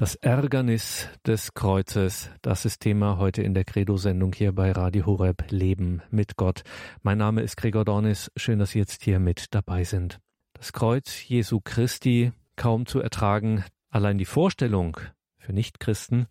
Das Ärgernis des Kreuzes, das ist Thema heute in der Credo-Sendung hier bei Radio Horeb Leben mit Gott. Mein Name ist Gregor Dornis. Schön, dass Sie jetzt hier mit dabei sind. Das Kreuz Jesu Christi kaum zu ertragen. Allein die Vorstellung für Nichtchristen,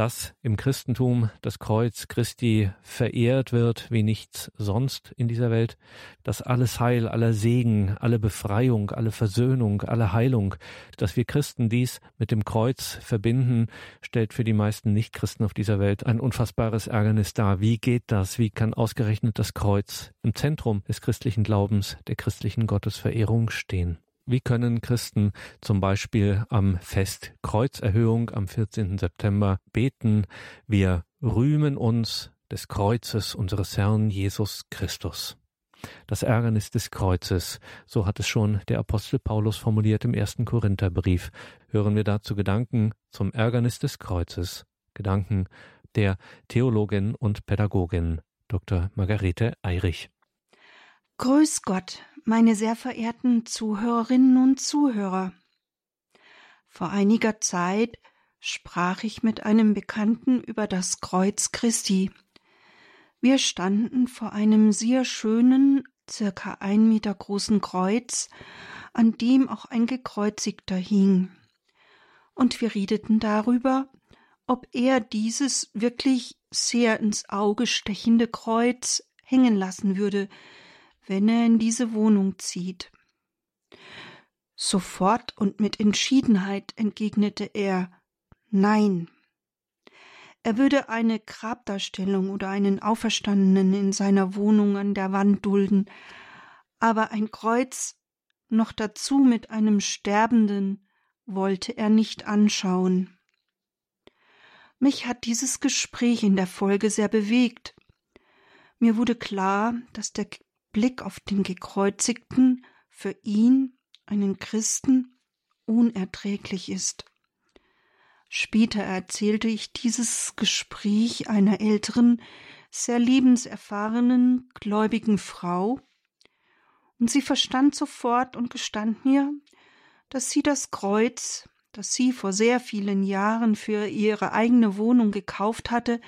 dass im Christentum das Kreuz Christi verehrt wird wie nichts sonst in dieser Welt, dass alles Heil, aller Segen, alle Befreiung, alle Versöhnung, alle Heilung, dass wir Christen dies mit dem Kreuz verbinden, stellt für die meisten Nichtchristen auf dieser Welt ein unfassbares Ärgernis dar. Wie geht das? Wie kann ausgerechnet das Kreuz im Zentrum des christlichen Glaubens, der christlichen Gottesverehrung stehen? Wie können Christen zum Beispiel am Fest Kreuzerhöhung am 14. September beten? Wir rühmen uns des Kreuzes unseres Herrn Jesus Christus. Das Ärgernis des Kreuzes, so hat es schon der Apostel Paulus formuliert im ersten Korintherbrief. Hören wir dazu Gedanken zum Ärgernis des Kreuzes, Gedanken der Theologin und Pädagogin Dr. Margarete Eirich. Grüß Gott, meine sehr verehrten Zuhörerinnen und Zuhörer. Vor einiger Zeit sprach ich mit einem Bekannten über das Kreuz Christi. Wir standen vor einem sehr schönen, circa ein Meter großen Kreuz, an dem auch ein Gekreuzigter hing. Und wir redeten darüber, ob er dieses wirklich sehr ins Auge stechende Kreuz hängen lassen würde, wenn er in diese Wohnung zieht. Sofort und mit Entschiedenheit entgegnete er Nein. Er würde eine Grabdarstellung oder einen Auferstandenen in seiner Wohnung an der Wand dulden, aber ein Kreuz noch dazu mit einem Sterbenden wollte er nicht anschauen. Mich hat dieses Gespräch in der Folge sehr bewegt. Mir wurde klar, dass der Blick auf den Gekreuzigten für ihn, einen Christen, unerträglich ist. Später erzählte ich dieses Gespräch einer älteren, sehr lebenserfahrenen, gläubigen Frau, und sie verstand sofort und gestand mir, dass sie das Kreuz, das sie vor sehr vielen Jahren für ihre eigene Wohnung gekauft hatte,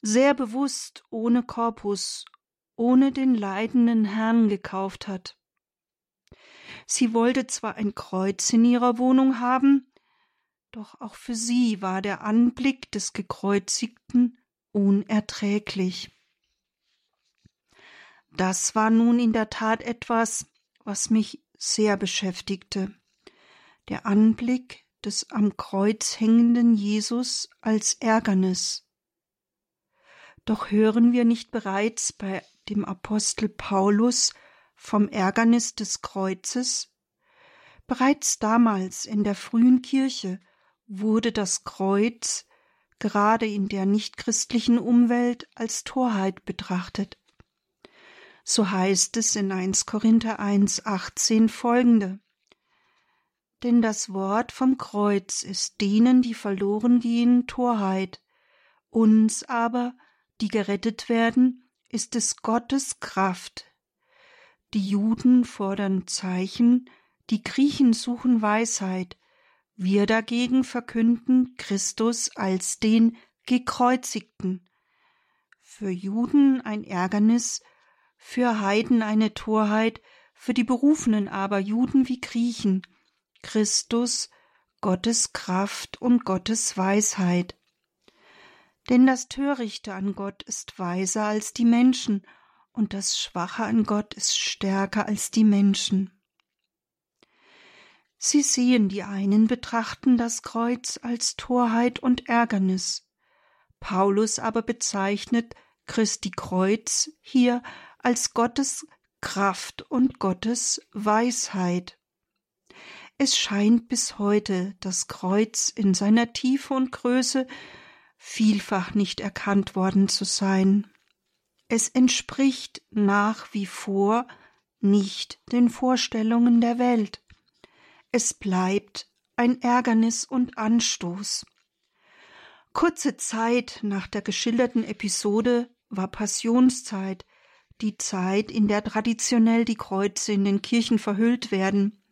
sehr bewusst ohne Korpus ohne den leidenden Herrn gekauft hat. Sie wollte zwar ein Kreuz in ihrer Wohnung haben, doch auch für sie war der Anblick des Gekreuzigten unerträglich. Das war nun in der Tat etwas, was mich sehr beschäftigte. Der Anblick des am Kreuz hängenden Jesus als Ärgernis. Doch hören wir nicht bereits bei dem Apostel Paulus vom Ärgernis des Kreuzes? Bereits damals in der frühen Kirche wurde das Kreuz gerade in der nichtchristlichen Umwelt als Torheit betrachtet. So heißt es in 1 Korinther 1, 18 folgende. Denn das Wort vom Kreuz ist denen, die verloren gehen, Torheit, uns aber, die gerettet werden, ist es Gottes Kraft. Die Juden fordern Zeichen, die Griechen suchen Weisheit, wir dagegen verkünden Christus als den Gekreuzigten. Für Juden ein Ärgernis, für Heiden eine Torheit, für die Berufenen aber Juden wie Griechen, Christus, Gottes Kraft und Gottes Weisheit. Denn das Törichte an Gott ist weiser als die Menschen, und das Schwache an Gott ist stärker als die Menschen. Sie sehen, die einen betrachten das Kreuz als Torheit und Ärgernis. Paulus aber bezeichnet Christi Kreuz hier als Gottes Kraft und Gottes Weisheit. Es scheint bis heute das Kreuz in seiner Tiefe und Größe vielfach nicht erkannt worden zu sein. Es entspricht nach wie vor nicht den Vorstellungen der Welt. Es bleibt ein Ärgernis und Anstoß. Kurze Zeit nach der geschilderten Episode war Passionszeit, die Zeit, in der traditionell die Kreuze in den Kirchen verhüllt werden.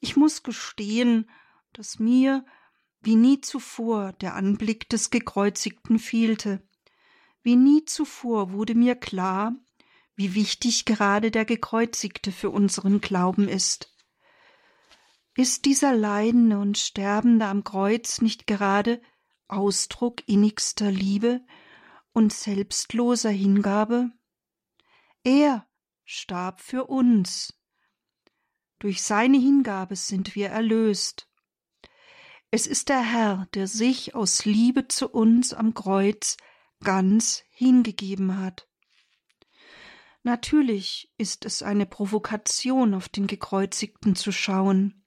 Ich muss gestehen, dass mir Wie nie zuvor der Anblick des Gekreuzigten fehlte. Wie nie zuvor wurde mir klar, wie wichtig gerade der Gekreuzigte für unseren Glauben ist. Ist dieser Leidende und Sterbende am Kreuz nicht gerade Ausdruck innigster Liebe und selbstloser Hingabe? Er starb für uns. Durch seine Hingabe sind wir erlöst. Es ist der Herr, der sich aus Liebe zu uns am Kreuz ganz hingegeben hat. Natürlich ist es eine Provokation, auf den Gekreuzigten zu schauen,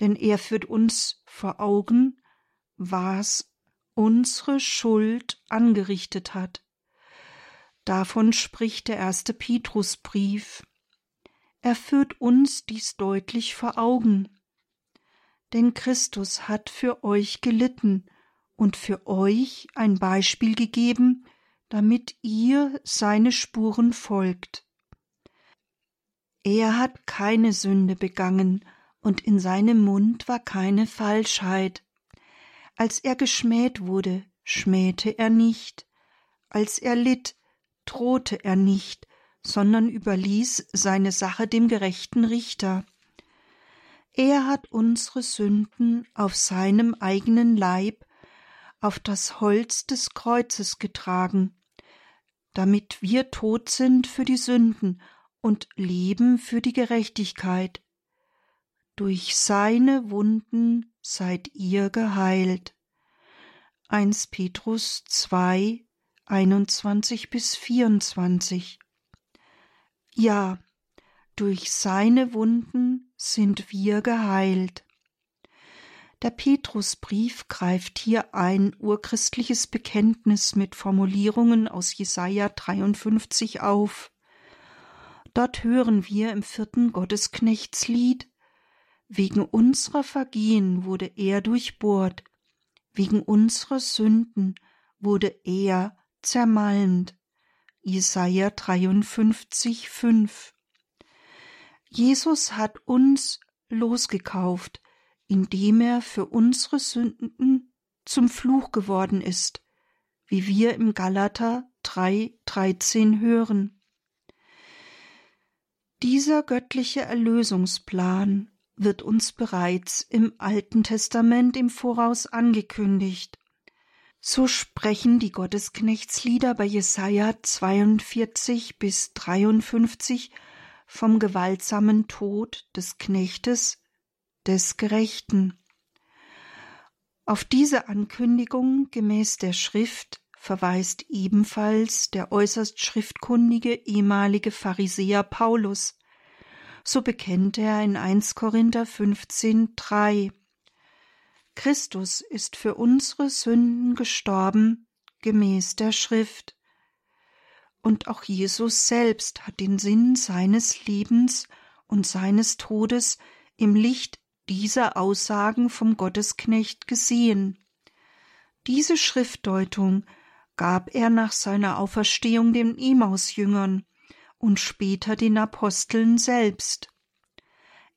denn er führt uns vor Augen, was unsere Schuld angerichtet hat. Davon spricht der erste Petrusbrief. Er führt uns dies deutlich vor Augen. Denn Christus hat für euch gelitten und für euch ein Beispiel gegeben, damit ihr seine Spuren folgt. Er hat keine Sünde begangen, und in seinem Mund war keine Falschheit. Als er geschmäht wurde, schmähte er nicht, als er litt, drohte er nicht, sondern überließ seine Sache dem gerechten Richter. Er hat unsere Sünden auf seinem eigenen Leib auf das Holz des Kreuzes getragen, damit wir tot sind für die Sünden und leben für die Gerechtigkeit. Durch seine Wunden seid ihr geheilt. 1 Petrus 2, 21 bis 24. Ja, durch seine Wunden sind wir geheilt. Der Petrusbrief greift hier ein urchristliches Bekenntnis mit Formulierungen aus Jesaja 53 auf. Dort hören wir im vierten Gottesknechtslied Wegen unserer Vergehen wurde er durchbohrt, wegen unserer Sünden wurde er zermalmt. Jesaja 53, 5. Jesus hat uns losgekauft, indem er für unsere Sünden zum Fluch geworden ist, wie wir im Galater 3, 13 hören. Dieser göttliche Erlösungsplan wird uns bereits im Alten Testament im Voraus angekündigt. So sprechen die Gottesknechtslieder bei Jesaja 42 bis 53 vom gewaltsamen Tod des Knechtes des Gerechten. Auf diese Ankündigung gemäß der Schrift verweist ebenfalls der äußerst schriftkundige ehemalige Pharisäer Paulus. So bekennt er in 1 Korinther 15, 3. Christus ist für unsere Sünden gestorben, gemäß der Schrift. Und auch Jesus selbst hat den Sinn seines Lebens und seines Todes im Licht dieser Aussagen vom Gottesknecht gesehen. Diese Schriftdeutung gab er nach seiner Auferstehung den Emausjüngern und später den Aposteln selbst.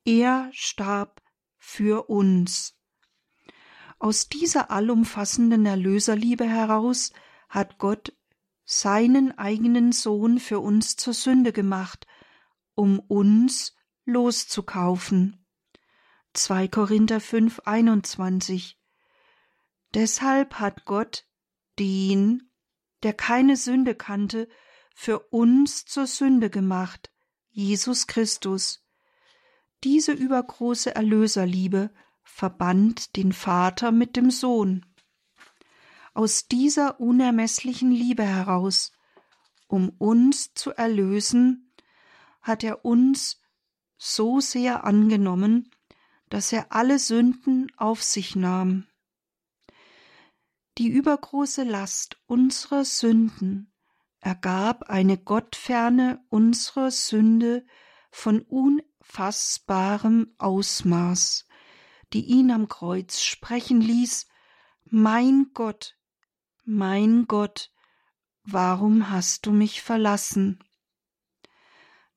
Er starb für uns. Aus dieser allumfassenden Erlöserliebe heraus hat Gott seinen eigenen Sohn für uns zur Sünde gemacht, um uns loszukaufen. 2 Korinther 5, 21. Deshalb hat Gott den, der keine Sünde kannte, für uns zur Sünde gemacht, Jesus Christus. Diese übergroße Erlöserliebe verband den Vater mit dem Sohn. Aus dieser unermesslichen Liebe heraus, um uns zu erlösen, hat er uns so sehr angenommen, dass er alle Sünden auf sich nahm. Die übergroße Last unserer Sünden ergab eine Gottferne unserer Sünde von unfassbarem Ausmaß die ihn am Kreuz sprechen ließ Mein Gott, mein Gott, warum hast du mich verlassen?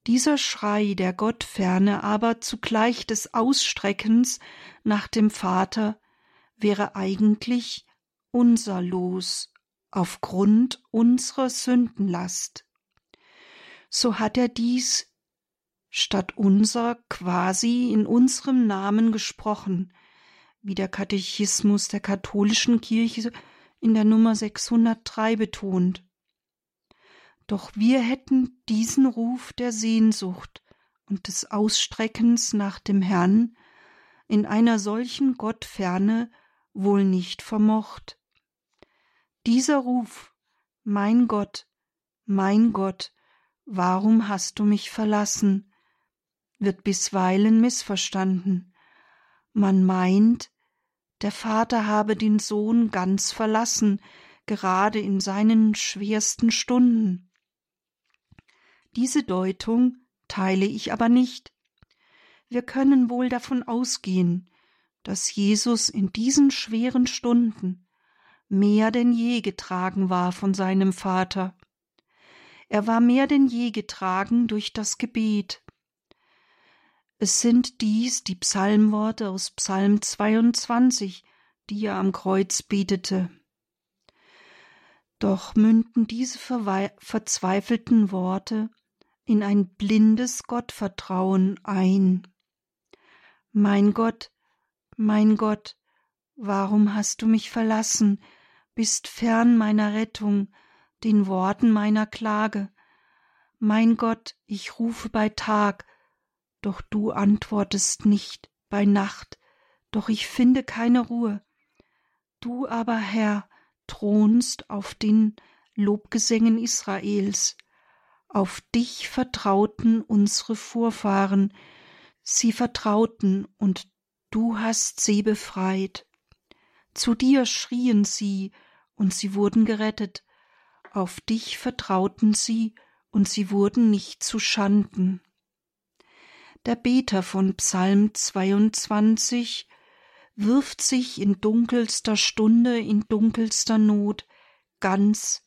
Dieser Schrei der Gottferne aber zugleich des Ausstreckens nach dem Vater wäre eigentlich unser Los aufgrund unserer Sündenlast. So hat er dies statt unser quasi in unserem Namen gesprochen, wie der Katechismus der katholischen Kirche in der Nummer 603 betont. Doch wir hätten diesen Ruf der Sehnsucht und des Ausstreckens nach dem Herrn in einer solchen Gottferne wohl nicht vermocht. Dieser Ruf, mein Gott, mein Gott, warum hast du mich verlassen, wird bisweilen missverstanden. Man meint, der Vater habe den Sohn ganz verlassen, gerade in seinen schwersten Stunden. Diese Deutung teile ich aber nicht. Wir können wohl davon ausgehen, dass Jesus in diesen schweren Stunden mehr denn je getragen war von seinem Vater. Er war mehr denn je getragen durch das Gebet. Es sind dies die Psalmworte aus Psalm 22, die er am Kreuz betete. Doch münden diese verzweifelten Worte in ein blindes Gottvertrauen ein. Mein Gott, mein Gott, warum hast du mich verlassen, bist fern meiner Rettung, den Worten meiner Klage. Mein Gott, ich rufe bei Tag, doch du antwortest nicht bei Nacht, doch ich finde keine Ruhe. Du aber, Herr, thronst auf den Lobgesängen Israels. Auf dich vertrauten unsere Vorfahren, sie vertrauten und du hast sie befreit. Zu dir schrien sie, und sie wurden gerettet. Auf dich vertrauten sie, und sie wurden nicht zu Schanden. Der Beter von Psalm 22 wirft sich in dunkelster Stunde, in dunkelster Not ganz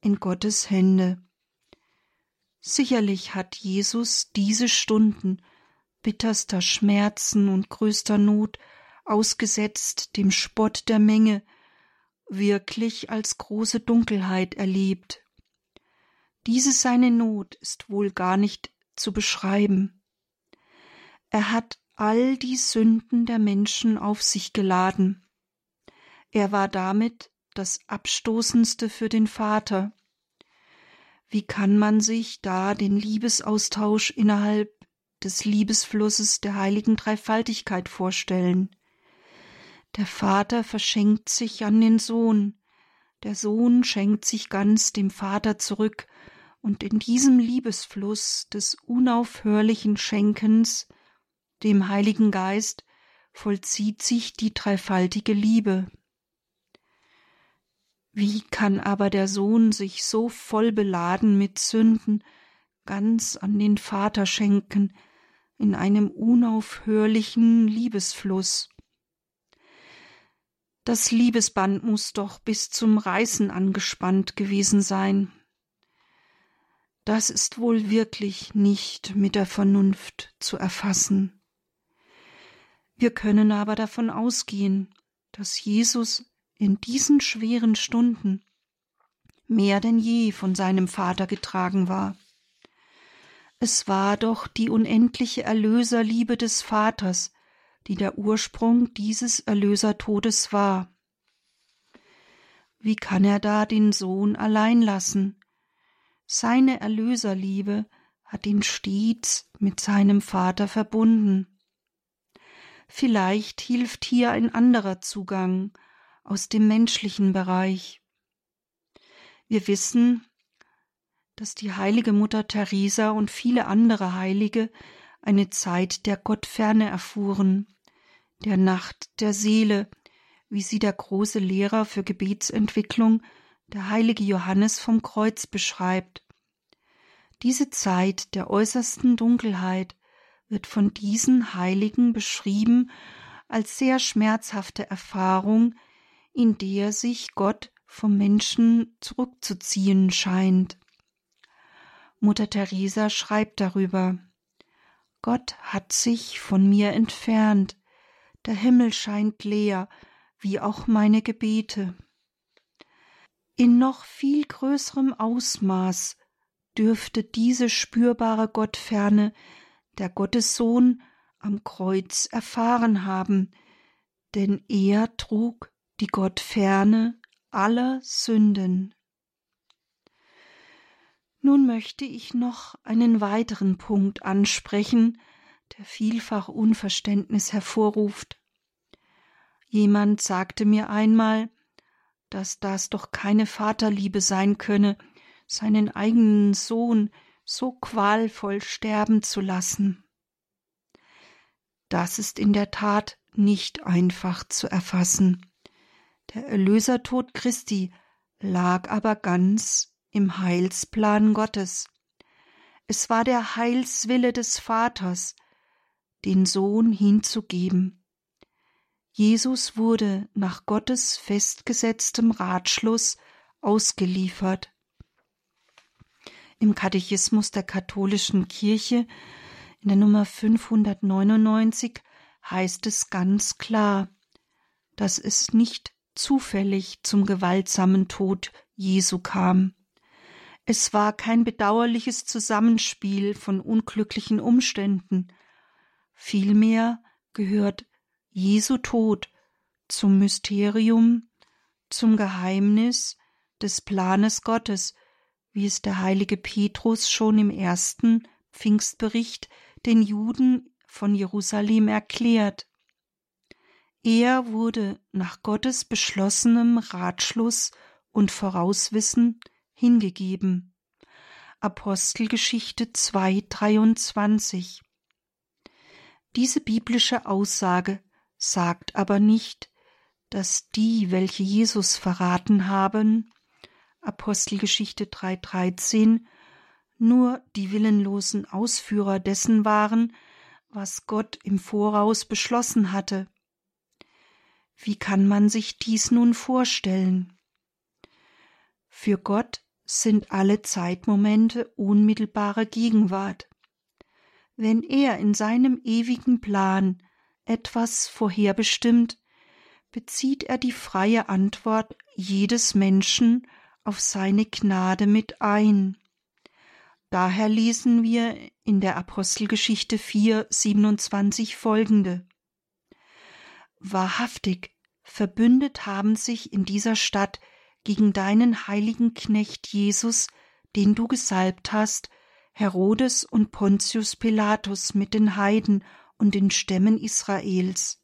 in Gottes Hände. Sicherlich hat Jesus diese Stunden bitterster Schmerzen und größter Not ausgesetzt dem Spott der Menge, wirklich als große Dunkelheit erlebt. Diese seine Not ist wohl gar nicht zu beschreiben. Er hat all die Sünden der Menschen auf sich geladen. Er war damit das Abstoßendste für den Vater. Wie kann man sich da den Liebesaustausch innerhalb des Liebesflusses der heiligen Dreifaltigkeit vorstellen? Der Vater verschenkt sich an den Sohn, der Sohn schenkt sich ganz dem Vater zurück, und in diesem Liebesfluss des unaufhörlichen Schenkens dem Heiligen Geist vollzieht sich die dreifaltige Liebe. Wie kann aber der Sohn sich so voll beladen mit Sünden ganz an den Vater schenken, in einem unaufhörlichen Liebesfluss? Das Liebesband muss doch bis zum Reißen angespannt gewesen sein. Das ist wohl wirklich nicht mit der Vernunft zu erfassen. Wir können aber davon ausgehen, dass Jesus in diesen schweren Stunden mehr denn je von seinem Vater getragen war. Es war doch die unendliche Erlöserliebe des Vaters, die der Ursprung dieses Erlösertodes war. Wie kann er da den Sohn allein lassen? Seine Erlöserliebe hat ihn stets mit seinem Vater verbunden. Vielleicht hilft hier ein anderer Zugang aus dem menschlichen Bereich. Wir wissen, dass die heilige Mutter Teresa und viele andere Heilige eine Zeit der Gottferne erfuhren, der Nacht der Seele, wie sie der große Lehrer für Gebetsentwicklung, der heilige Johannes vom Kreuz beschreibt. Diese Zeit der äußersten Dunkelheit wird von diesen Heiligen beschrieben als sehr schmerzhafte Erfahrung, in der sich Gott vom Menschen zurückzuziehen scheint. Mutter Teresa schreibt darüber Gott hat sich von mir entfernt, der Himmel scheint leer, wie auch meine Gebete. In noch viel größerem Ausmaß dürfte diese spürbare Gottferne der Gottessohn am Kreuz erfahren haben, denn er trug die Gottferne aller Sünden. Nun möchte ich noch einen weiteren Punkt ansprechen, der vielfach Unverständnis hervorruft. Jemand sagte mir einmal, dass das doch keine Vaterliebe sein könne, seinen eigenen Sohn so qualvoll sterben zu lassen. Das ist in der Tat nicht einfach zu erfassen. Der Erlösertod Christi lag aber ganz im Heilsplan Gottes. Es war der Heilswille des Vaters, den Sohn hinzugeben. Jesus wurde nach Gottes festgesetztem Ratschluss ausgeliefert. Im Katechismus der katholischen Kirche in der Nummer 599 heißt es ganz klar, dass es nicht zufällig zum gewaltsamen Tod Jesu kam. Es war kein bedauerliches Zusammenspiel von unglücklichen Umständen. Vielmehr gehört Jesu Tod zum Mysterium, zum Geheimnis des Planes Gottes, wie es der heilige Petrus schon im ersten Pfingstbericht den Juden von Jerusalem erklärt. Er wurde nach Gottes beschlossenem Ratschluss und Vorauswissen hingegeben. Apostelgeschichte 2,23 Diese biblische Aussage sagt aber nicht, dass die, welche Jesus verraten haben, Apostelgeschichte 3,13, nur die willenlosen Ausführer dessen waren, was Gott im Voraus beschlossen hatte. Wie kann man sich dies nun vorstellen? Für Gott sind alle Zeitmomente unmittelbare Gegenwart. Wenn er in seinem ewigen Plan etwas vorherbestimmt, bezieht er die freie Antwort jedes Menschen auf seine Gnade mit ein. Daher lesen wir in der Apostelgeschichte 4, 27 folgende. Wahrhaftig, verbündet haben sich in dieser Stadt gegen deinen heiligen Knecht Jesus, den du gesalbt hast, Herodes und Pontius Pilatus mit den Heiden und den Stämmen Israels,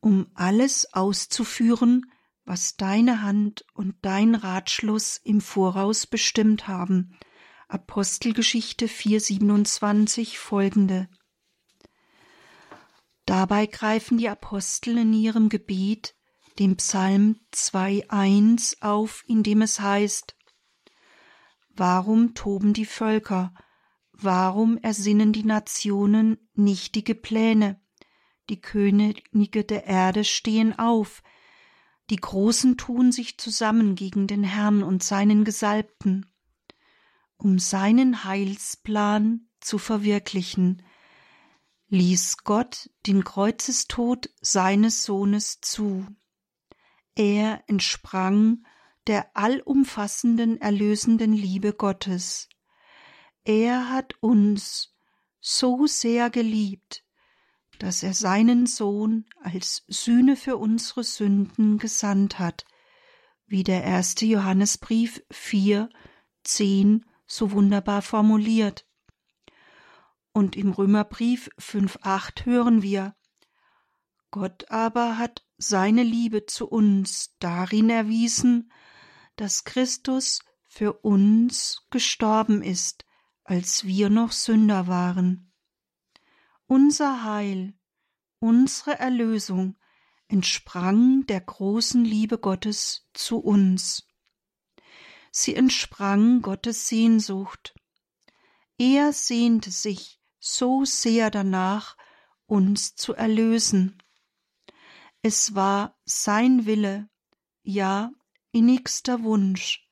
um alles auszuführen, was deine Hand und dein Ratschluss im Voraus bestimmt haben. Apostelgeschichte 4,27 folgende. Dabei greifen die Apostel in ihrem Gebet den Psalm 2,1 auf, in dem es heißt, Warum toben die Völker? Warum ersinnen die Nationen nichtige Pläne? Die Könige der Erde stehen auf, die Großen tun sich zusammen gegen den Herrn und seinen Gesalbten, um seinen Heilsplan zu verwirklichen, ließ Gott den Kreuzestod seines Sohnes zu. Er entsprang der allumfassenden erlösenden Liebe Gottes. Er hat uns so sehr geliebt, dass er seinen Sohn als Sühne für unsere Sünden gesandt hat, wie der erste Johannesbrief 4, 10 so wunderbar formuliert. Und im Römerbrief 5, 8 hören wir, Gott aber hat seine Liebe zu uns darin erwiesen, dass Christus für uns gestorben ist, als wir noch Sünder waren. Unser Heil, unsere Erlösung entsprang der großen Liebe Gottes zu uns. Sie entsprang Gottes Sehnsucht. Er sehnte sich so sehr danach, uns zu erlösen. Es war sein Wille, ja innigster Wunsch,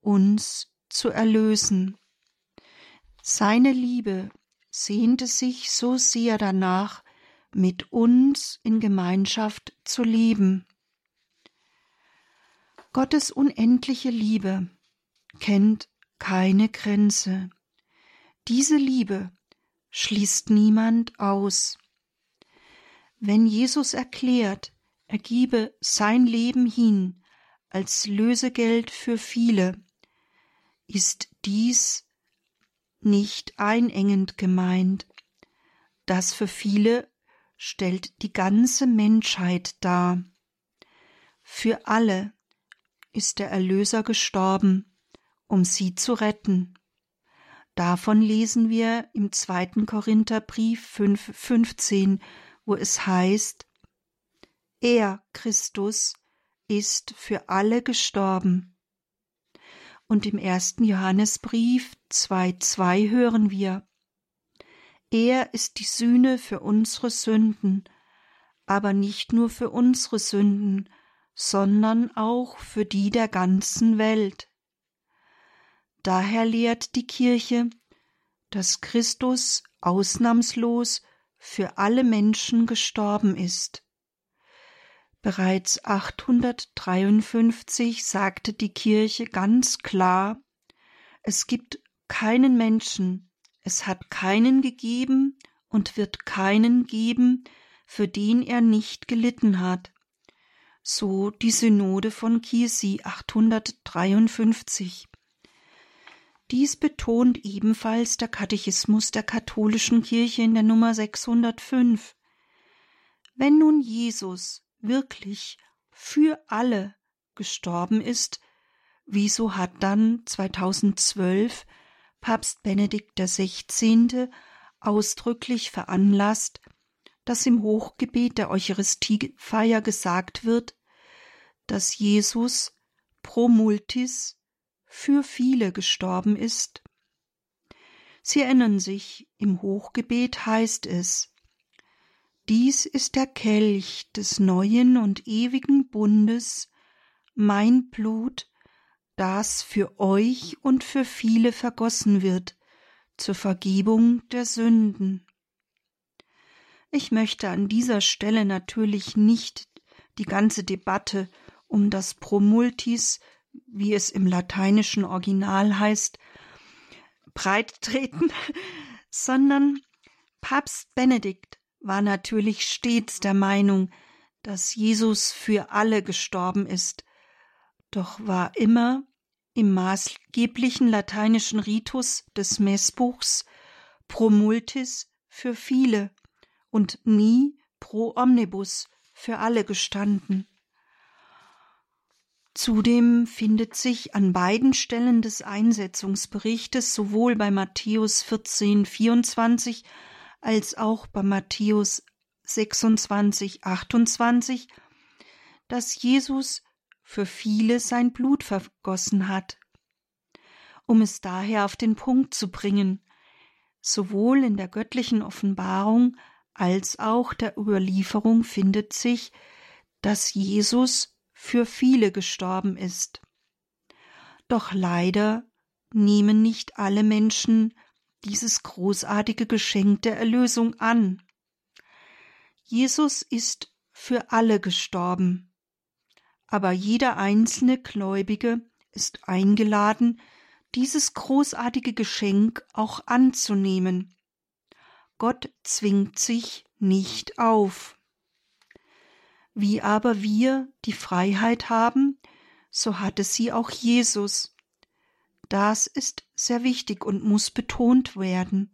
uns zu erlösen. Seine Liebe sehnte sich so sehr danach, mit uns in Gemeinschaft zu leben. Gottes unendliche Liebe kennt keine Grenze. Diese Liebe schließt niemand aus. Wenn Jesus erklärt, er gebe sein Leben hin als Lösegeld für viele, ist dies nicht einengend gemeint. Das für viele stellt die ganze Menschheit dar. Für alle ist der Erlöser gestorben, um sie zu retten. Davon lesen wir im zweiten Korintherbrief 5,15, wo es heißt, Er, Christus, ist für alle gestorben. Und im ersten Johannesbrief 2,2 hören wir, Er ist die Sühne für unsere Sünden, aber nicht nur für unsere Sünden, sondern auch für die der ganzen Welt. Daher lehrt die Kirche, dass Christus ausnahmslos für alle Menschen gestorben ist. Bereits 853 sagte die Kirche ganz klar, es gibt keinen Menschen, es hat keinen gegeben und wird keinen geben, für den er nicht gelitten hat. So die Synode von Chiesi 853. Dies betont ebenfalls der Katechismus der katholischen Kirche in der Nummer 605. Wenn nun Jesus wirklich für alle gestorben ist, wieso hat dann 2012 Papst Benedikt XVI. ausdrücklich veranlasst, dass im Hochgebet der Eucharistiefeier gesagt wird, dass Jesus pro multis für viele gestorben ist? Sie erinnern sich, im Hochgebet heißt es, dies ist der Kelch des neuen und ewigen Bundes, mein Blut, das für euch und für viele vergossen wird, zur Vergebung der Sünden. Ich möchte an dieser Stelle natürlich nicht die ganze Debatte um das Promultis wie es im lateinischen Original heißt, breit treten, sondern Papst Benedikt war natürlich stets der Meinung, dass Jesus für alle gestorben ist, doch war immer im maßgeblichen lateinischen Ritus des Messbuchs pro multis für viele und nie pro omnibus für alle gestanden. Zudem findet sich an beiden Stellen des Einsetzungsberichtes sowohl bei Matthäus 14, 24 als auch bei Matthäus 26, 28, dass Jesus für viele sein Blut vergossen hat. Um es daher auf den Punkt zu bringen, sowohl in der göttlichen Offenbarung als auch der Überlieferung findet sich, dass Jesus für viele gestorben ist. Doch leider nehmen nicht alle Menschen dieses großartige Geschenk der Erlösung an. Jesus ist für alle gestorben, aber jeder einzelne Gläubige ist eingeladen, dieses großartige Geschenk auch anzunehmen. Gott zwingt sich nicht auf. Wie aber wir die Freiheit haben, so hatte sie auch Jesus. Das ist sehr wichtig und muss betont werden.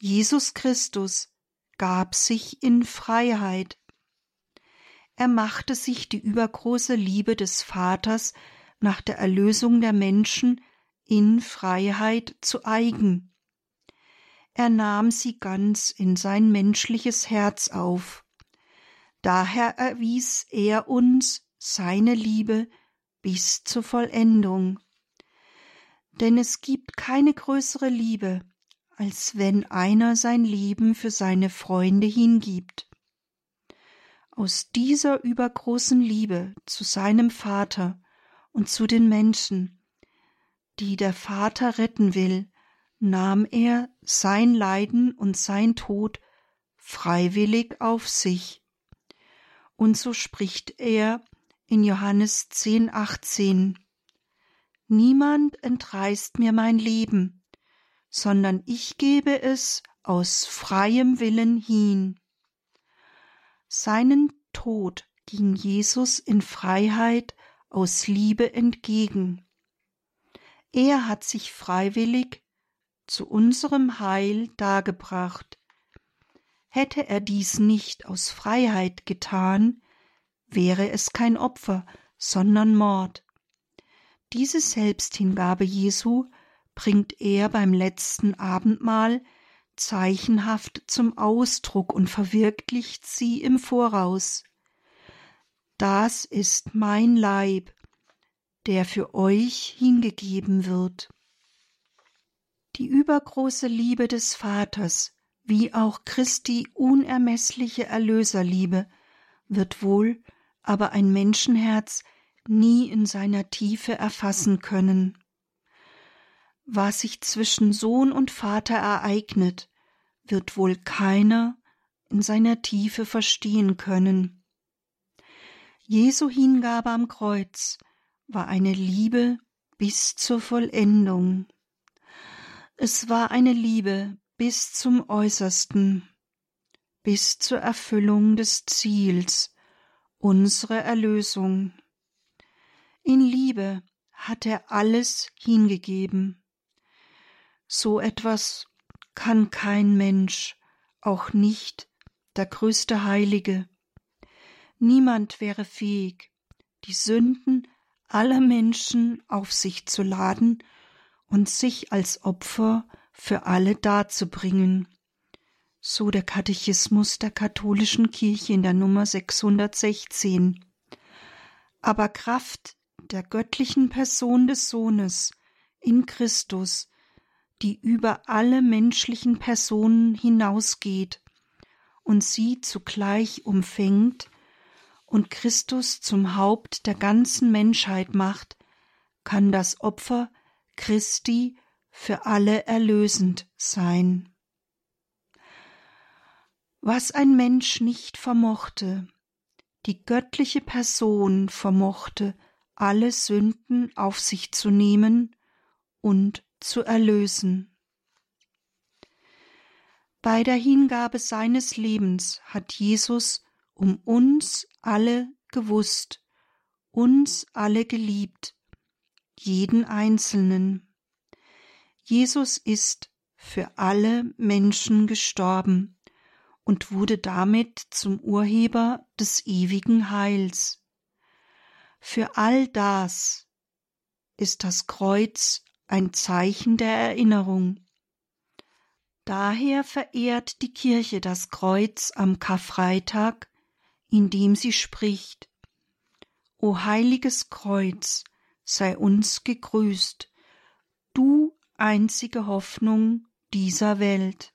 Jesus Christus gab sich in Freiheit. Er machte sich die übergroße Liebe des Vaters nach der Erlösung der Menschen in Freiheit zu eigen. Er nahm sie ganz in sein menschliches Herz auf. Daher erwies er uns seine Liebe bis zur Vollendung. Denn es gibt keine größere Liebe, als wenn einer sein Leben für seine Freunde hingibt. Aus dieser übergroßen Liebe zu seinem Vater und zu den Menschen, die der Vater retten will, nahm er sein Leiden und sein Tod freiwillig auf sich. Und so spricht er in Johannes 10, 18. Niemand entreißt mir mein Leben, sondern ich gebe es aus freiem Willen hin. Seinen Tod ging Jesus in Freiheit aus Liebe entgegen. Er hat sich freiwillig zu unserem Heil dargebracht. Hätte er dies nicht aus Freiheit getan, wäre es kein Opfer, sondern Mord. Diese Selbsthingabe Jesu bringt er beim letzten Abendmahl zeichenhaft zum Ausdruck und verwirklicht sie im Voraus. Das ist mein Leib, der für euch hingegeben wird. Die übergroße Liebe des Vaters, wie auch Christi unermessliche Erlöserliebe, wird wohl aber ein Menschenherz nie in seiner Tiefe erfassen können. Was sich zwischen Sohn und Vater ereignet, wird wohl keiner in seiner Tiefe verstehen können. Jesu Hingabe am Kreuz war eine Liebe bis zur Vollendung. Es war eine Liebe bis zum Äußersten, bis zur Erfüllung des Ziels, unsere Erlösung. In Liebe hat er alles hingegeben. So etwas kann kein Mensch, auch nicht der größte Heilige. Niemand wäre fähig, die Sünden aller Menschen auf sich zu laden und sich als Opfer für alle darzubringen. So der Katechismus der katholischen Kirche in der Nummer 616. Aber Kraft der göttlichen Person des Sohnes in Christus, die über alle menschlichen Personen hinausgeht und sie zugleich umfängt und Christus zum Haupt der ganzen Menschheit macht, kann das Opfer Christi für alle erlösend sein. Was ein Mensch nicht vermochte, die göttliche Person vermochte alle Sünden auf sich zu nehmen und zu erlösen. Bei der Hingabe seines Lebens hat Jesus um uns alle gewusst, uns alle geliebt, jeden Einzelnen. Jesus ist für alle Menschen gestorben und wurde damit zum Urheber des ewigen Heils. Für all das ist das Kreuz ein Zeichen der Erinnerung. Daher verehrt die Kirche das Kreuz am Karfreitag, indem sie spricht O heiliges Kreuz, sei uns gegrüßt, du einzige Hoffnung dieser Welt.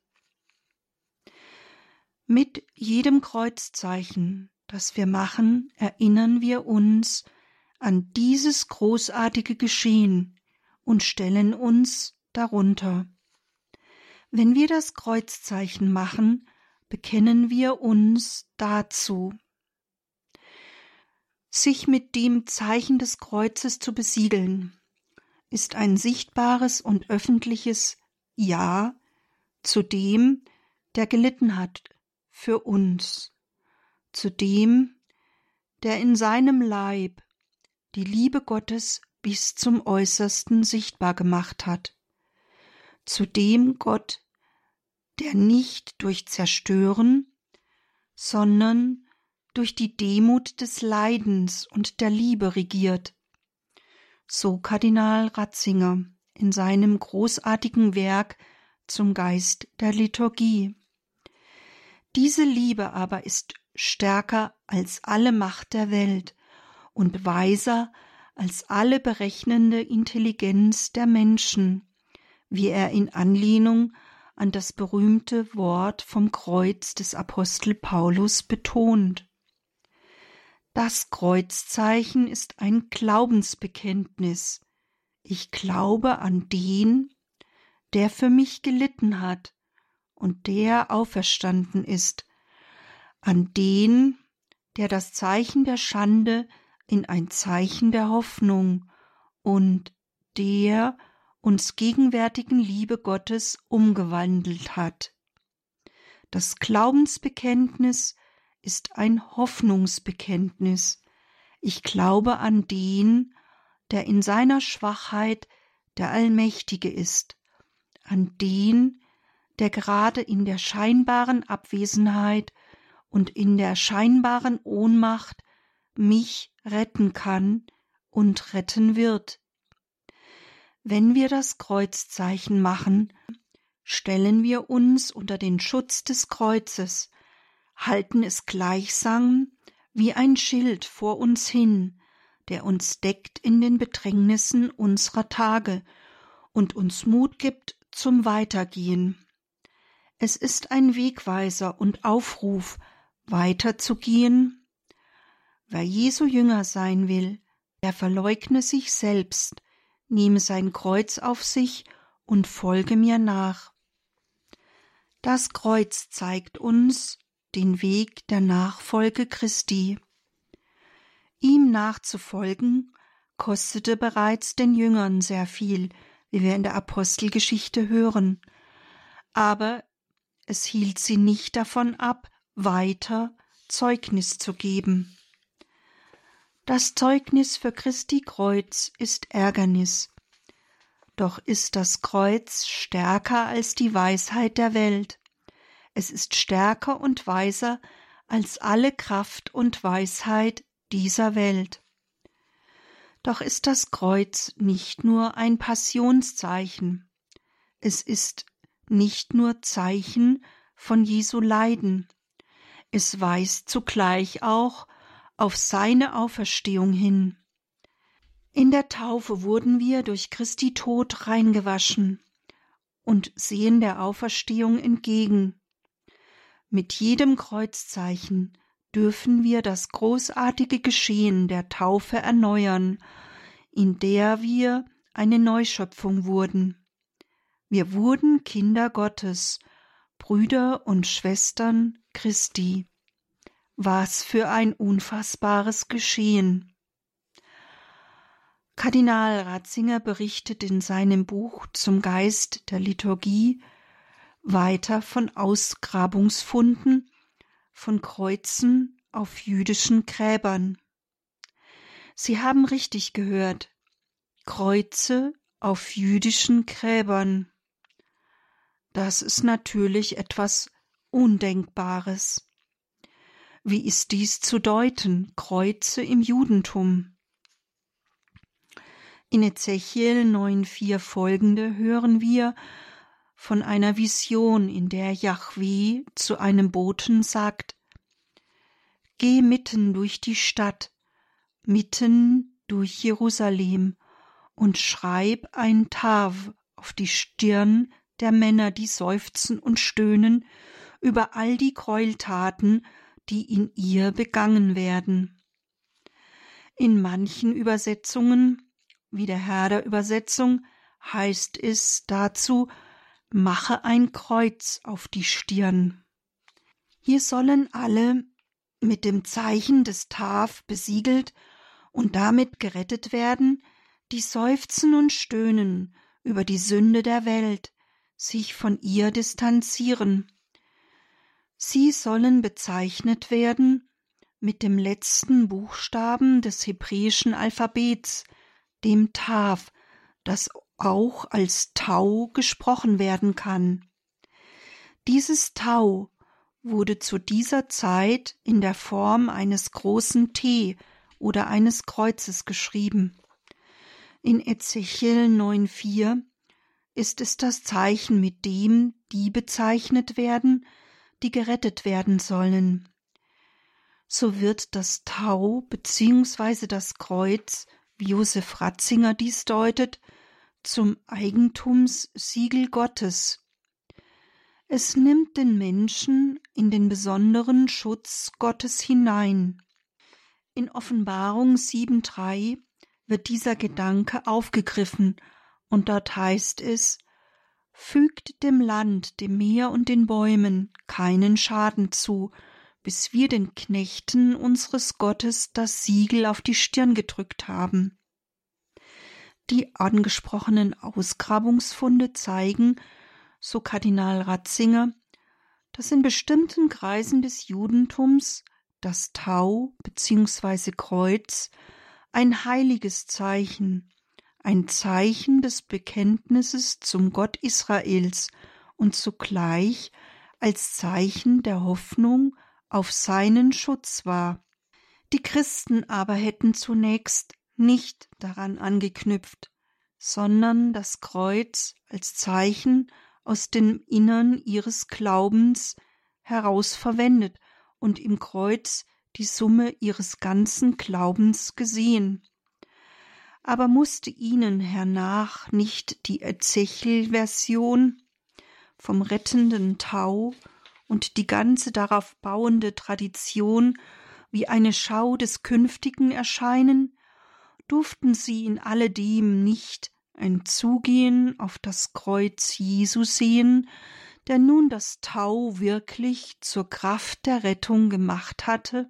Mit jedem Kreuzzeichen, das wir machen, erinnern wir uns an dieses großartige Geschehen und stellen uns darunter. Wenn wir das Kreuzzeichen machen, bekennen wir uns dazu. Sich mit dem Zeichen des Kreuzes zu besiegeln, ist ein sichtbares und öffentliches Ja zu dem, der gelitten hat für uns, zu dem, der in seinem Leib die Liebe Gottes bis zum äußersten sichtbar gemacht hat. Zu dem Gott, der nicht durch Zerstören, sondern durch die Demut des Leidens und der Liebe regiert. So Kardinal Ratzinger in seinem großartigen Werk zum Geist der Liturgie. Diese Liebe aber ist stärker als alle Macht der Welt und weiser als alle berechnende Intelligenz der Menschen, wie er in Anlehnung an das berühmte Wort vom Kreuz des Apostel Paulus betont. Das Kreuzzeichen ist ein Glaubensbekenntnis. Ich glaube an den, der für mich gelitten hat und der auferstanden ist, an den, der das Zeichen der Schande in ein Zeichen der Hoffnung und der uns gegenwärtigen Liebe Gottes umgewandelt hat. Das Glaubensbekenntnis ist ein Hoffnungsbekenntnis. Ich glaube an den, der in seiner Schwachheit der Allmächtige ist, an den, der gerade in der scheinbaren Abwesenheit und in der scheinbaren Ohnmacht mich retten kann und retten wird. Wenn wir das Kreuzzeichen machen, stellen wir uns unter den Schutz des Kreuzes, halten es gleichsam wie ein Schild vor uns hin, der uns deckt in den Bedrängnissen unserer Tage und uns Mut gibt zum Weitergehen. Es ist ein Wegweiser und Aufruf, weiterzugehen. Wer Jesu Jünger sein will, der verleugne sich selbst, nehme sein Kreuz auf sich und folge mir nach. Das Kreuz zeigt uns den Weg der Nachfolge Christi. Ihm nachzufolgen kostete bereits den Jüngern sehr viel, wie wir in der Apostelgeschichte hören, aber es hielt sie nicht davon ab, weiter Zeugnis zu geben. Das Zeugnis für Christi Kreuz ist Ärgernis, doch ist das Kreuz stärker als die Weisheit der Welt. Es ist stärker und weiser als alle Kraft und Weisheit dieser Welt. Doch ist das Kreuz nicht nur ein Passionszeichen, es ist nicht nur Zeichen von Jesu Leiden, es weist zugleich auch auf seine Auferstehung hin. In der Taufe wurden wir durch Christi Tod reingewaschen und sehen der Auferstehung entgegen. Mit jedem Kreuzzeichen dürfen wir das großartige Geschehen der Taufe erneuern, in der wir eine Neuschöpfung wurden. Wir wurden Kinder Gottes, Brüder und Schwestern Christi. Was für ein unfassbares Geschehen. Kardinal Ratzinger berichtet in seinem Buch zum Geist der Liturgie weiter von Ausgrabungsfunden von Kreuzen auf jüdischen Gräbern. Sie haben richtig gehört. Kreuze auf jüdischen Gräbern. Das ist natürlich etwas Undenkbares. Wie ist dies zu deuten? Kreuze im Judentum. In Ezechiel 9,4 folgende hören wir von einer Vision, in der Yahweh zu einem Boten sagt, Geh mitten durch die Stadt, mitten durch Jerusalem und schreib ein Tav auf die Stirn der Männer, die seufzen und stöhnen über all die Gräueltaten, die in ihr begangen werden. In manchen Übersetzungen, wie der Herr der Übersetzung, heißt es dazu, mache ein Kreuz auf die Stirn. Hier sollen alle mit dem Zeichen des Taf besiegelt und damit gerettet werden, die seufzen und stöhnen über die Sünde der Welt, sich von ihr distanzieren. Sie sollen bezeichnet werden mit dem letzten Buchstaben des hebräischen Alphabets, dem Taf, das auch als Tau gesprochen werden kann. Dieses Tau wurde zu dieser Zeit in der Form eines großen T oder eines Kreuzes geschrieben. In Ezechiel 9,4 ist es das Zeichen, mit dem die bezeichnet werden, die gerettet werden sollen. So wird das Tau bzw. das Kreuz, wie Josef Ratzinger dies deutet, zum Eigentumssiegel Gottes. Es nimmt den Menschen in den besonderen Schutz Gottes hinein. In Offenbarung 7.3 wird dieser Gedanke aufgegriffen und dort heißt es, fügt dem Land, dem Meer und den Bäumen keinen Schaden zu, bis wir den Knechten unseres Gottes das Siegel auf die Stirn gedrückt haben. Die angesprochenen Ausgrabungsfunde zeigen, so Kardinal Ratzinger, dass in bestimmten Kreisen des Judentums das Tau bzw. Kreuz ein heiliges Zeichen, ein Zeichen des Bekenntnisses zum Gott Israels und zugleich als Zeichen der Hoffnung auf seinen Schutz war. Die Christen aber hätten zunächst nicht daran angeknüpft, sondern das Kreuz als Zeichen aus dem Innern ihres Glaubens heraus verwendet und im Kreuz die Summe ihres ganzen Glaubens gesehen. Aber musste ihnen hernach nicht die Ezechiel-Version vom rettenden Tau und die ganze darauf bauende Tradition wie eine Schau des Künftigen erscheinen, durften sie in alledem nicht ein Zugehen auf das Kreuz Jesu sehen, der nun das Tau wirklich zur Kraft der Rettung gemacht hatte?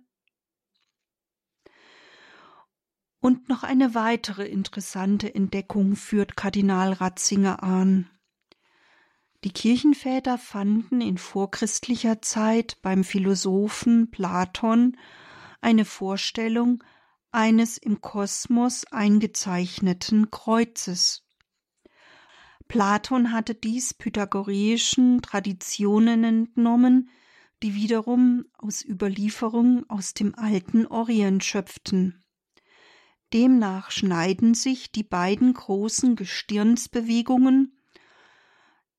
Und noch eine weitere interessante Entdeckung führt Kardinal Ratzinger an. Die Kirchenväter fanden in vorchristlicher Zeit beim Philosophen Platon eine Vorstellung eines im Kosmos eingezeichneten Kreuzes. Platon hatte dies pythagoreischen Traditionen entnommen, die wiederum aus Überlieferung aus dem alten Orient schöpften. Demnach schneiden sich die beiden großen Gestirnsbewegungen,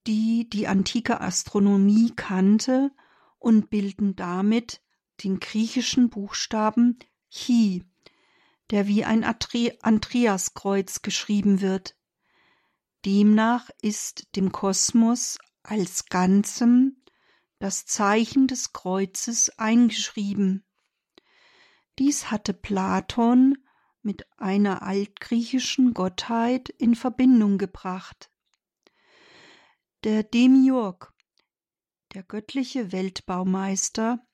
die die antike Astronomie kannte, und bilden damit den griechischen Buchstaben Chi der wie ein Andreaskreuz geschrieben wird. Demnach ist dem Kosmos als Ganzem das Zeichen des Kreuzes eingeschrieben. Dies hatte Platon mit einer altgriechischen Gottheit in Verbindung gebracht. Der Demiurg, der göttliche Weltbaumeister,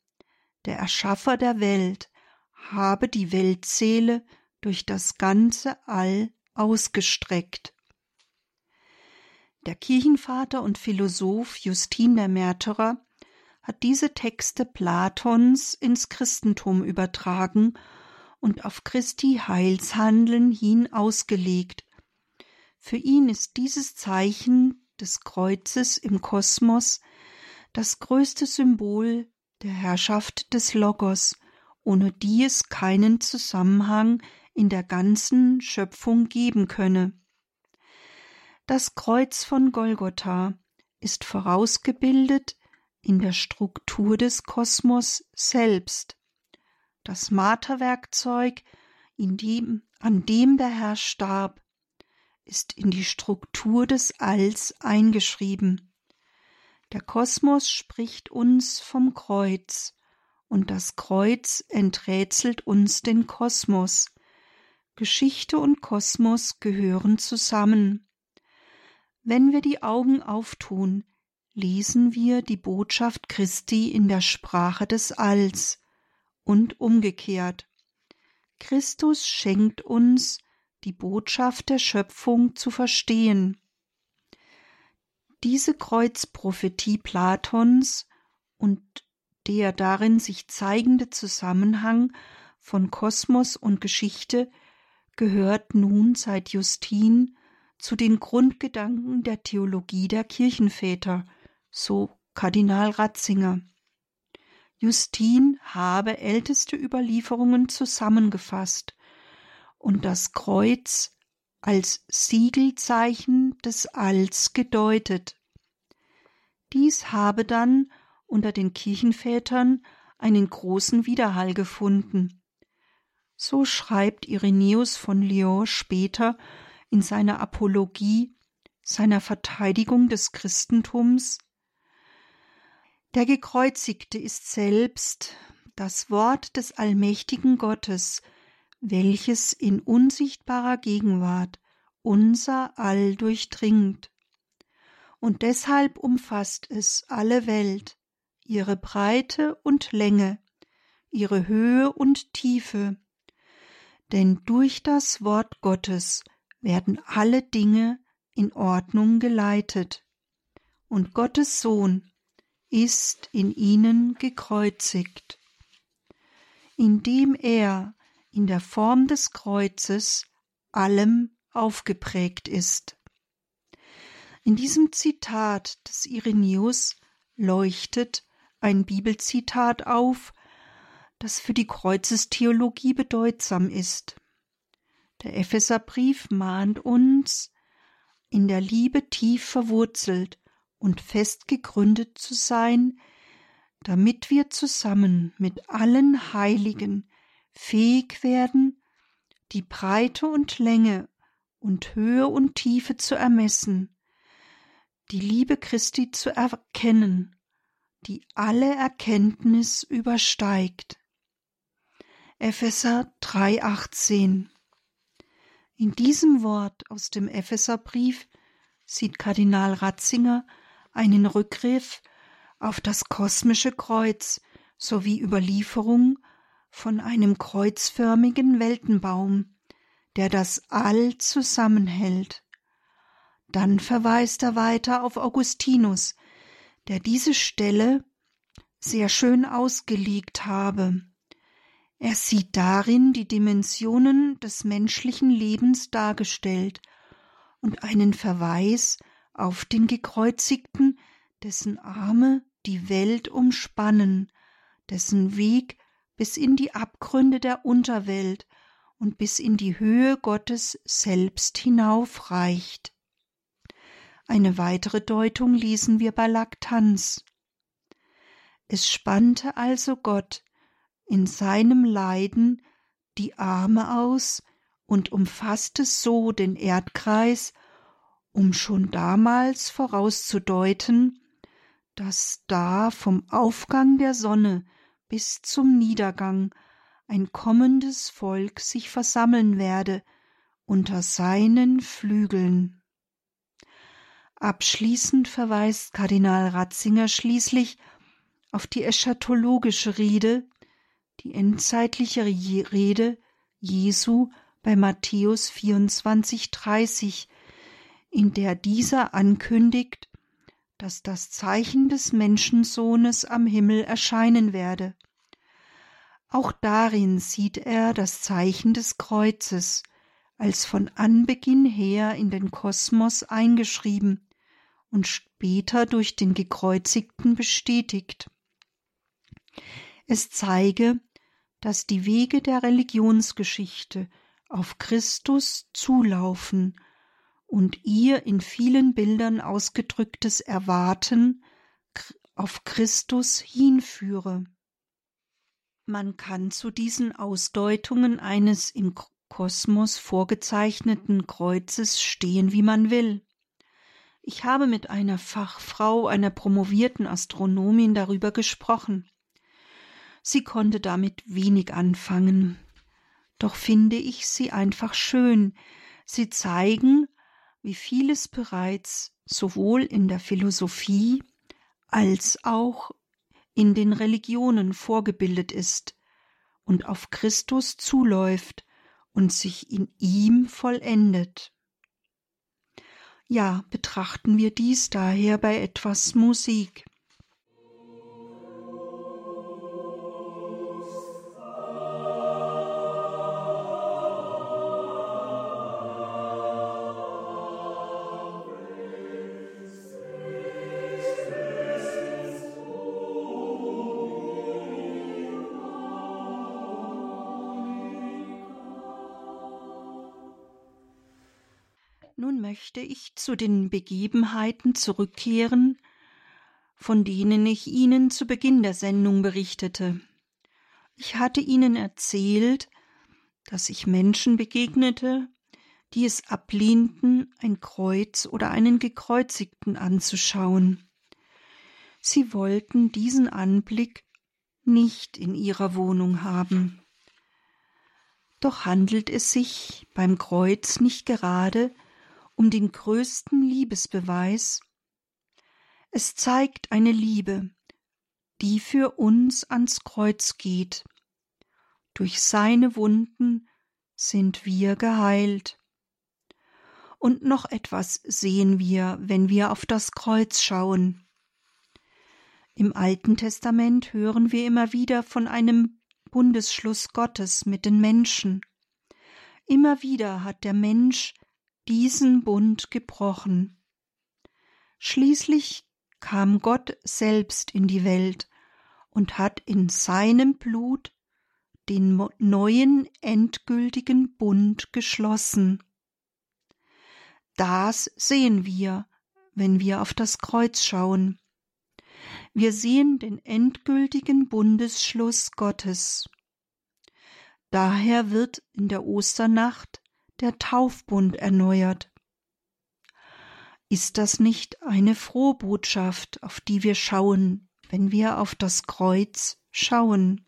der Erschaffer der Welt, habe die Weltseele durch das ganze All ausgestreckt. Der Kirchenvater und Philosoph Justin der Märtyrer hat diese Texte Platons ins Christentum übertragen und auf Christi Heilshandeln hin ausgelegt. Für ihn ist dieses Zeichen des Kreuzes im Kosmos das größte Symbol der Herrschaft des Logos ohne die es keinen Zusammenhang in der ganzen Schöpfung geben könne. Das Kreuz von Golgotha ist vorausgebildet in der Struktur des Kosmos selbst. Das Marterwerkzeug, in dem, an dem der Herr starb, ist in die Struktur des Alls eingeschrieben. Der Kosmos spricht uns vom Kreuz, und das Kreuz enträtselt uns den Kosmos. Geschichte und Kosmos gehören zusammen. Wenn wir die Augen auftun, lesen wir die Botschaft Christi in der Sprache des Alls und umgekehrt. Christus schenkt uns die Botschaft der Schöpfung zu verstehen. Diese Kreuzprophetie Platons und der darin sich zeigende Zusammenhang von Kosmos und Geschichte gehört nun seit Justin zu den Grundgedanken der Theologie der Kirchenväter, so Kardinal Ratzinger. Justin habe älteste Überlieferungen zusammengefasst und das Kreuz als Siegelzeichen des Alls gedeutet. Dies habe dann unter den Kirchenvätern einen großen Widerhall gefunden. So schreibt Irenäus von Lyon später in seiner Apologie, seiner Verteidigung des Christentums Der Gekreuzigte ist selbst das Wort des allmächtigen Gottes, welches in unsichtbarer Gegenwart unser All durchdringt und deshalb umfasst es alle Welt, ihre Breite und Länge, ihre Höhe und Tiefe. Denn durch das Wort Gottes werden alle Dinge in Ordnung geleitet, und Gottes Sohn ist in ihnen gekreuzigt. Indem er in der Form des Kreuzes allem aufgeprägt ist. In diesem Zitat des Irenäus leuchtet ein Bibelzitat auf, das für die Kreuzestheologie bedeutsam ist. Der Epheserbrief mahnt uns, in der Liebe tief verwurzelt und fest gegründet zu sein, damit wir zusammen mit allen Heiligen fähig werden, die Breite und Länge und Höhe und Tiefe zu ermessen, die Liebe Christi zu erkennen, die alle Erkenntnis übersteigt. Epheser 3,18 In diesem Wort aus dem Epheserbrief sieht Kardinal Ratzinger einen Rückgriff auf das kosmische Kreuz sowie Überlieferung von einem kreuzförmigen Weltenbaum, der das All zusammenhält. Dann verweist er weiter auf Augustinus, der diese Stelle sehr schön ausgelegt habe. Er sieht darin die Dimensionen des menschlichen Lebens dargestellt und einen Verweis auf den Gekreuzigten, dessen Arme die Welt umspannen, dessen Weg bis in die Abgründe der Unterwelt und bis in die Höhe Gottes selbst hinaufreicht. Eine weitere Deutung lesen wir bei Laktanz. Es spannte also Gott in seinem Leiden die Arme aus und umfasste so den Erdkreis, um schon damals vorauszudeuten, dass da vom Aufgang der Sonne bis zum Niedergang ein kommendes Volk sich versammeln werde unter seinen Flügeln. Abschließend verweist Kardinal Ratzinger schließlich auf die eschatologische Rede, die endzeitliche Rede Jesu bei Matthäus 24,30, in der dieser ankündigt, dass das Zeichen des Menschensohnes am Himmel erscheinen werde. Auch darin sieht er das Zeichen des Kreuzes, als von Anbeginn her in den Kosmos eingeschrieben, und später durch den Gekreuzigten bestätigt. Es zeige, dass die Wege der Religionsgeschichte auf Christus zulaufen und ihr in vielen Bildern ausgedrücktes Erwarten auf Christus hinführe. Man kann zu diesen Ausdeutungen eines im Kosmos vorgezeichneten Kreuzes stehen, wie man will. Ich habe mit einer Fachfrau, einer promovierten Astronomin darüber gesprochen. Sie konnte damit wenig anfangen. Doch finde ich sie einfach schön. Sie zeigen, wie vieles bereits sowohl in der Philosophie als auch in den Religionen vorgebildet ist und auf Christus zuläuft und sich in ihm vollendet. Ja, betrachten wir dies daher bei etwas Musik. Möchte ich zu den Begebenheiten zurückkehren, von denen ich Ihnen zu Beginn der Sendung berichtete. Ich hatte Ihnen erzählt, dass ich Menschen begegnete, die es ablehnten, ein Kreuz oder einen Gekreuzigten anzuschauen. Sie wollten diesen Anblick nicht in ihrer Wohnung haben. Doch handelt es sich beim Kreuz nicht gerade um den größten Liebesbeweis, Es zeigt eine Liebe, die für uns ans Kreuz geht. Durch seine Wunden sind wir geheilt. Und noch etwas sehen wir, wenn wir auf das Kreuz schauen. Im Alten Testament hören wir immer wieder von einem Bundesschluss Gottes mit den Menschen. Immer wieder hat der Mensch diesen Bund gebrochen. Schließlich kam Gott selbst in die Welt und hat in seinem Blut den neuen endgültigen Bund geschlossen. Das sehen wir, wenn wir auf das Kreuz schauen. Wir sehen den endgültigen Bundesschluss Gottes. Daher wird in der Osternacht der Taufbund erneuert. Ist das nicht eine Frohbotschaft, auf die wir schauen, wenn wir auf das Kreuz schauen?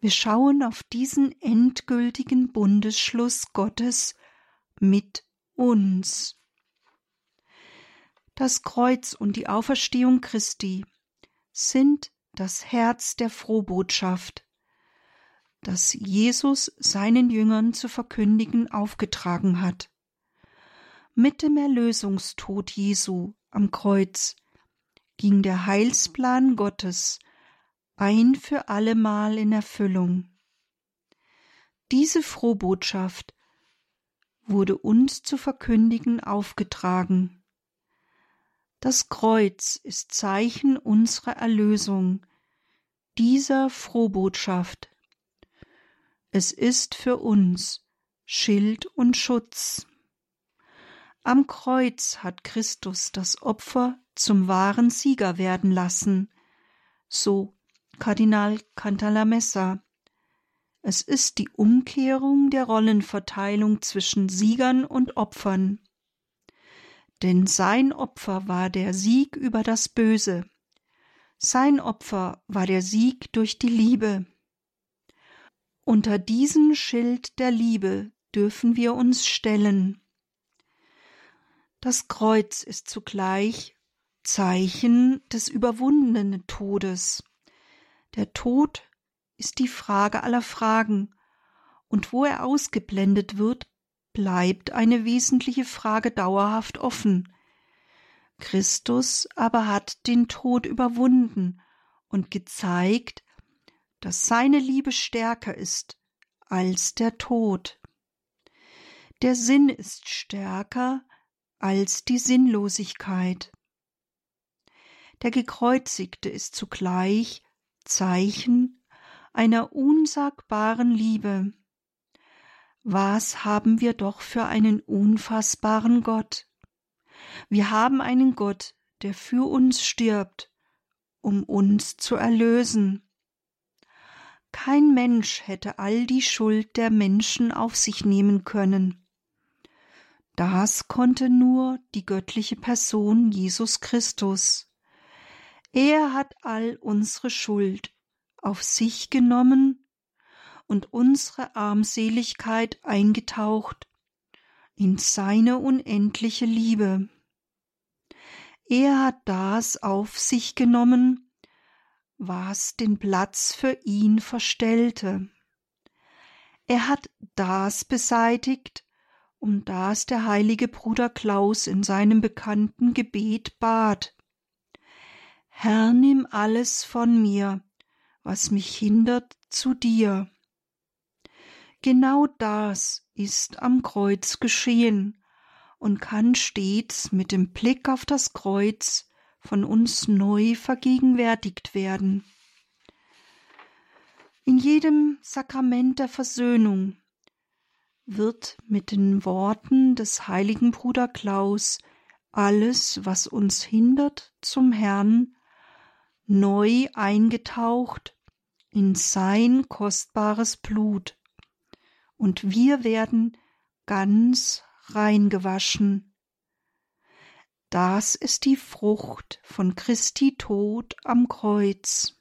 Wir schauen auf diesen endgültigen Bundesschluss Gottes mit uns. Das Kreuz und die Auferstehung Christi sind das Herz der Frohbotschaft, das Jesus seinen Jüngern zu verkündigen aufgetragen hat. Mit dem Erlösungstod Jesu am Kreuz ging der Heilsplan Gottes ein für allemal in Erfüllung. Diese Frohbotschaft wurde uns zu verkündigen aufgetragen. Das Kreuz ist Zeichen unserer Erlösung, dieser Frohbotschaft. Es ist für uns Schild und Schutz. Am Kreuz hat Christus das Opfer zum wahren Sieger werden lassen, so Kardinal Cantalamessa. Es ist die Umkehrung der Rollenverteilung zwischen Siegern und Opfern denn sein Opfer war der Sieg über das Böse, sein Opfer war der Sieg durch die Liebe. Unter diesen Schild der Liebe dürfen wir uns stellen. Das Kreuz ist zugleich Zeichen des überwundenen Todes. Der Tod ist die Frage aller Fragen, und wo er ausgeblendet wird, bleibt eine wesentliche Frage dauerhaft offen. Christus aber hat den Tod überwunden und gezeigt, dass seine Liebe stärker ist als der Tod. Der Sinn ist stärker als die Sinnlosigkeit. Der Gekreuzigte ist zugleich Zeichen einer unsagbaren Liebe, was haben wir doch für einen unfassbaren Gott. Wir haben einen Gott, der für uns stirbt, um uns zu erlösen. Kein Mensch hätte all die Schuld der Menschen auf sich nehmen können. Das konnte nur die göttliche Person Jesus Christus. Er hat all unsere Schuld auf sich genommen und unsere Armseligkeit eingetaucht in seine unendliche Liebe. Er hat das auf sich genommen, was den Platz für ihn verstellte. Er hat das beseitigt, um das der heilige Bruder Klaus in seinem bekannten Gebet bat. Herr, nimm alles von mir, was mich hindert zu dir. Genau das ist am Kreuz geschehen und kann stets mit dem Blick auf das Kreuz von uns neu vergegenwärtigt werden. In jedem Sakrament der Versöhnung wird mit den Worten des heiligen Bruder Klaus alles, was uns hindert, zum Herrn neu eingetaucht in sein kostbares Blut und wir werden ganz reingewaschen. Das ist die Frucht von Christi Tod am Kreuz.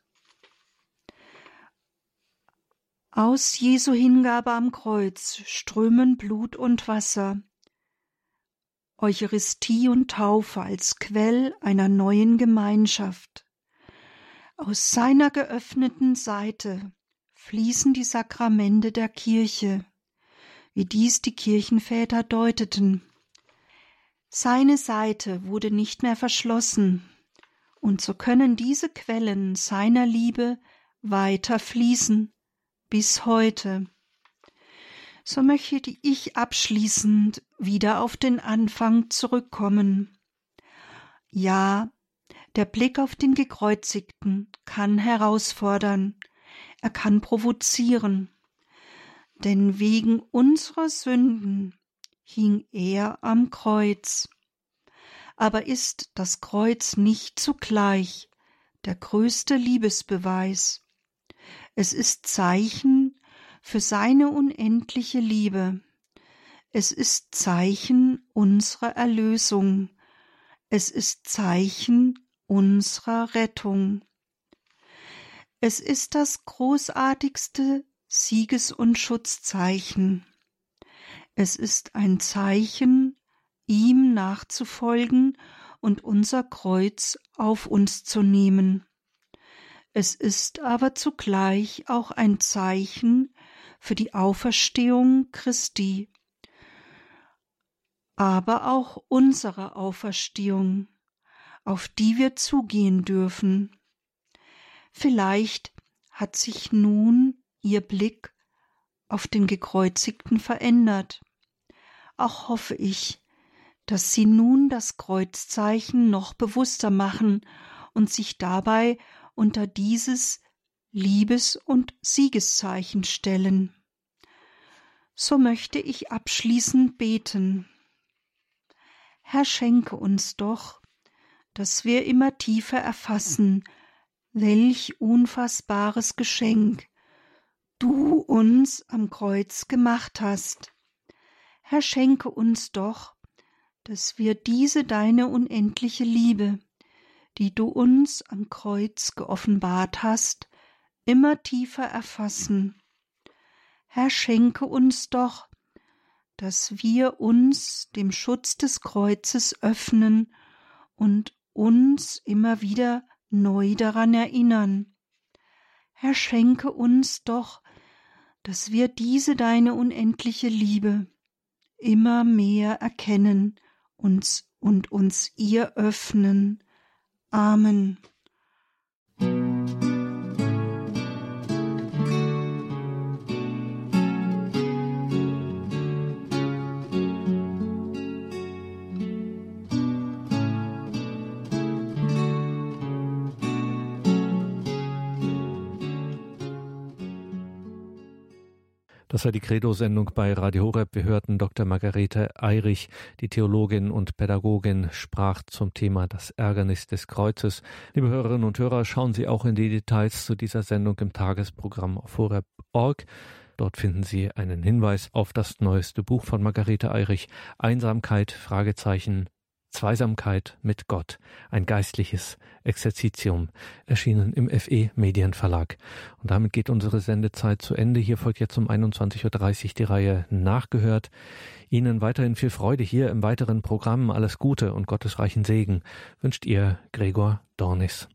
Aus Jesu Hingabe am Kreuz strömen Blut und Wasser. Eucharistie und Taufe als Quell einer neuen Gemeinschaft. Aus seiner geöffneten Seite fließen die Sakramente der Kirche, wie dies die Kirchenväter deuteten. Seine Seite wurde nicht mehr verschlossen, und so können diese Quellen seiner Liebe weiter fließen bis heute. So möchte ich abschließend wieder auf den Anfang zurückkommen. Ja, der Blick auf den Gekreuzigten kann herausfordern, er kann provozieren, denn wegen unserer Sünden hing er am Kreuz. Aber ist das Kreuz nicht zugleich der größte Liebesbeweis? Es ist Zeichen für seine unendliche Liebe. Es ist Zeichen unserer Erlösung. Es ist Zeichen unserer Rettung. Es ist das großartigste Sieges- und Schutzzeichen. Es ist ein Zeichen, ihm nachzufolgen und unser Kreuz auf uns zu nehmen. Es ist aber zugleich auch ein Zeichen für die Auferstehung Christi, aber auch unsere Auferstehung, auf die wir zugehen dürfen. Vielleicht hat sich nun ihr Blick auf den Gekreuzigten verändert. Auch hoffe ich, dass Sie nun das Kreuzzeichen noch bewusster machen und sich dabei unter dieses Liebes- und Siegeszeichen stellen. So möchte ich abschließend beten. Herr, schenke uns doch, dass wir immer tiefer erfassen, welch unfassbares Geschenk du uns am Kreuz gemacht hast. Herr, schenke uns doch, dass wir diese deine unendliche Liebe, die du uns am Kreuz geoffenbart hast, immer tiefer erfassen. Herr, schenke uns doch, dass wir uns dem Schutz des Kreuzes öffnen und uns immer wieder neu daran erinnern. Herr, schenke uns doch, dass wir diese deine unendliche Liebe immer mehr erkennen uns und uns ihr öffnen. Amen. Das war die Credo-Sendung bei Radio Horeb. Wir hörten Dr. Margarete Eirich, die Theologin und Pädagogin, sprach zum Thema das Ärgernis des Kreuzes. Liebe Hörerinnen und Hörer, schauen Sie auch in die Details zu dieser Sendung im Tagesprogramm auf horeb.org. Dort finden Sie einen Hinweis auf das neueste Buch von Margarete Eirich, Einsamkeit, Fragezeichen, Zweisamkeit mit Gott, ein geistliches Exerzitium, erschienen im FE Medienverlag. Und damit geht unsere Sendezeit zu Ende. Hier folgt jetzt um 21.30 Uhr die Reihe Nachgehört. Ihnen weiterhin viel Freude hier im weiteren Programm. Alles Gute und Gottes reichen Segen wünscht Ihr Gregor Dornis.